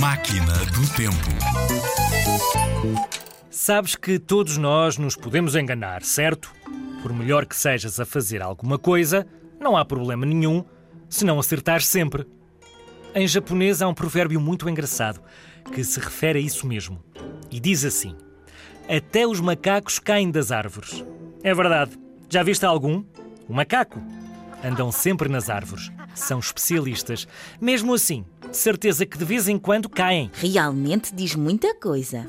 Máquina do Tempo. Sabes que todos nós nos podemos enganar, certo? Por melhor que sejas a fazer alguma coisa, não há problema nenhum se não acertares sempre. Em japonês há um provérbio muito engraçado que se refere a isso mesmo. E diz assim: Até os macacos caem das árvores. É verdade. Já viste algum? O macaco. Andam sempre nas árvores. São especialistas. Mesmo assim, certeza que de vez em quando caem. Realmente diz muita coisa.